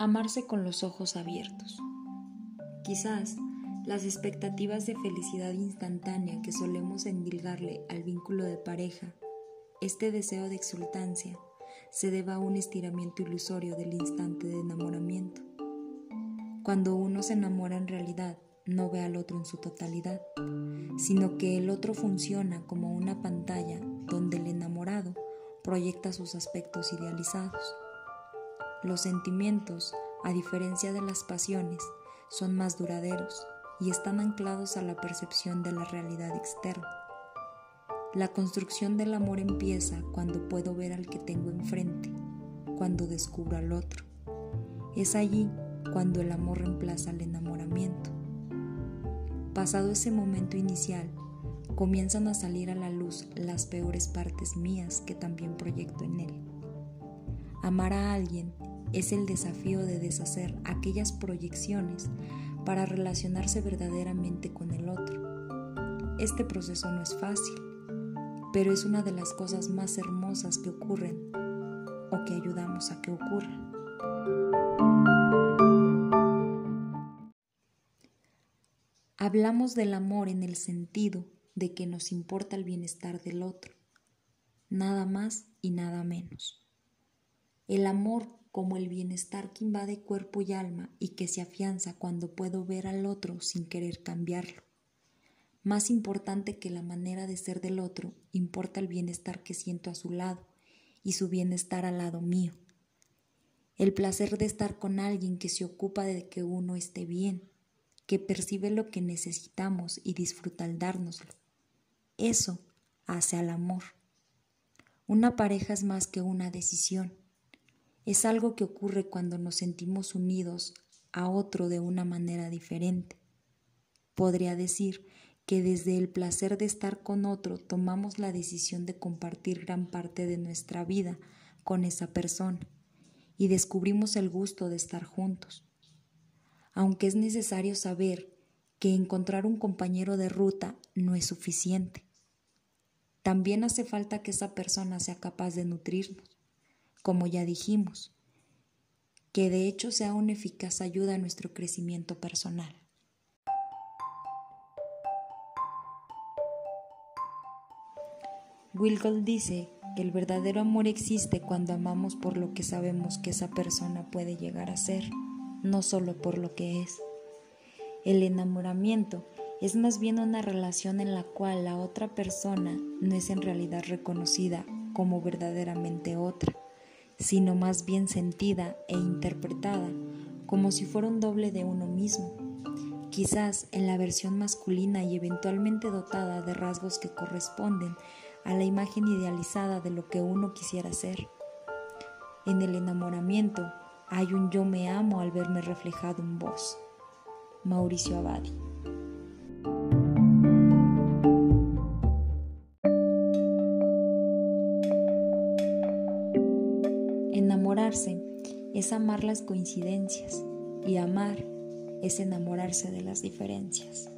Amarse con los ojos abiertos. Quizás las expectativas de felicidad instantánea que solemos endilgarle al vínculo de pareja, este deseo de exultancia, se deba a un estiramiento ilusorio del instante de enamoramiento. Cuando uno se enamora en realidad, no ve al otro en su totalidad, sino que el otro funciona como una pantalla donde el enamorado proyecta sus aspectos idealizados. Los sentimientos, a diferencia de las pasiones, son más duraderos y están anclados a la percepción de la realidad externa. La construcción del amor empieza cuando puedo ver al que tengo enfrente, cuando descubro al otro. Es allí cuando el amor reemplaza el enamoramiento. Pasado ese momento inicial, comienzan a salir a la luz las peores partes mías que también proyecto en él. Amar a alguien es el desafío de deshacer aquellas proyecciones para relacionarse verdaderamente con el otro. Este proceso no es fácil, pero es una de las cosas más hermosas que ocurren o que ayudamos a que ocurran. Hablamos del amor en el sentido de que nos importa el bienestar del otro, nada más y nada menos. El amor como el bienestar que invade cuerpo y alma y que se afianza cuando puedo ver al otro sin querer cambiarlo. Más importante que la manera de ser del otro, importa el bienestar que siento a su lado y su bienestar al lado mío. El placer de estar con alguien que se ocupa de que uno esté bien, que percibe lo que necesitamos y disfruta al dárnoslo. Eso hace al amor. Una pareja es más que una decisión es algo que ocurre cuando nos sentimos unidos a otro de una manera diferente. Podría decir que desde el placer de estar con otro tomamos la decisión de compartir gran parte de nuestra vida con esa persona y descubrimos el gusto de estar juntos. Aunque es necesario saber que encontrar un compañero de ruta no es suficiente. También hace falta que esa persona sea capaz de nutrirnos como ya dijimos, que de hecho sea una eficaz ayuda a nuestro crecimiento personal. Wilgold dice que el verdadero amor existe cuando amamos por lo que sabemos que esa persona puede llegar a ser, no solo por lo que es. El enamoramiento es más bien una relación en la cual la otra persona no es en realidad reconocida como verdaderamente otra sino más bien sentida e interpretada como si fuera un doble de uno mismo, quizás en la versión masculina y eventualmente dotada de rasgos que corresponden a la imagen idealizada de lo que uno quisiera ser. En el enamoramiento hay un yo me amo al verme reflejado en vos. Mauricio Abadi. Enamorarse es amar las coincidencias y amar es enamorarse de las diferencias.